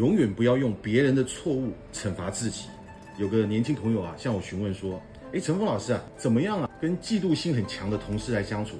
永远不要用别人的错误惩罚自己。有个年轻朋友啊，向我询问说：“哎，陈峰老师啊，怎么样啊？跟嫉妒心很强的同事来相处？”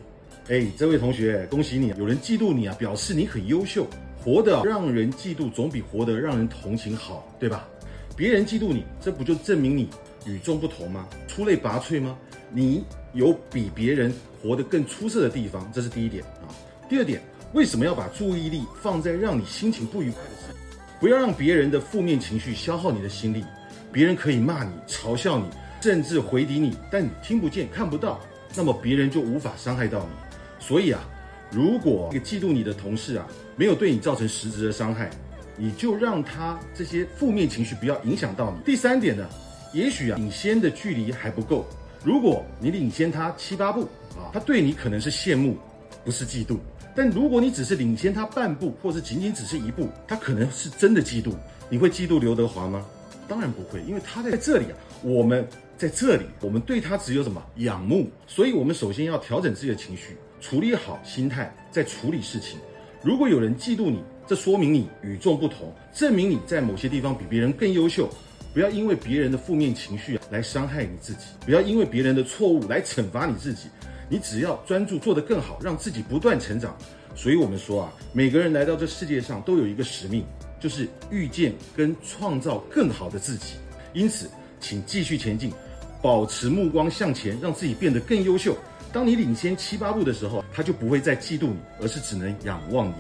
哎，这位同学，恭喜你，有人嫉妒你啊，表示你很优秀，活得让人嫉妒总比活得让人同情好，对吧？别人嫉妒你，这不就证明你与众不同吗？出类拔萃吗？你有比别人活得更出色的地方，这是第一点啊。第二点，为什么要把注意力放在让你心情不愉快的事？不要让别人的负面情绪消耗你的心力。别人可以骂你、嘲笑你，甚至回敌你，但你听不见、看不到，那么别人就无法伤害到你。所以啊，如果一个嫉妒你的同事啊，没有对你造成实质的伤害，你就让他这些负面情绪不要影响到你。第三点呢，也许啊，领先的距离还不够。如果你领先他七八步啊，他对你可能是羡慕，不是嫉妒。但如果你只是领先他半步，或是仅仅只是一步，他可能是真的嫉妒。你会嫉妒刘德华吗？当然不会，因为他在这里啊，我们在这里，我们对他只有什么仰慕。所以，我们首先要调整自己的情绪，处理好心态，再处理事情。如果有人嫉妒你，这说明你与众不同，证明你在某些地方比别人更优秀。不要因为别人的负面情绪来伤害你自己，不要因为别人的错误来惩罚你自己。你只要专注做得更好，让自己不断成长。所以我们说啊，每个人来到这世界上都有一个使命。就是遇见跟创造更好的自己，因此，请继续前进，保持目光向前，让自己变得更优秀。当你领先七八步的时候，他就不会再嫉妒你，而是只能仰望你。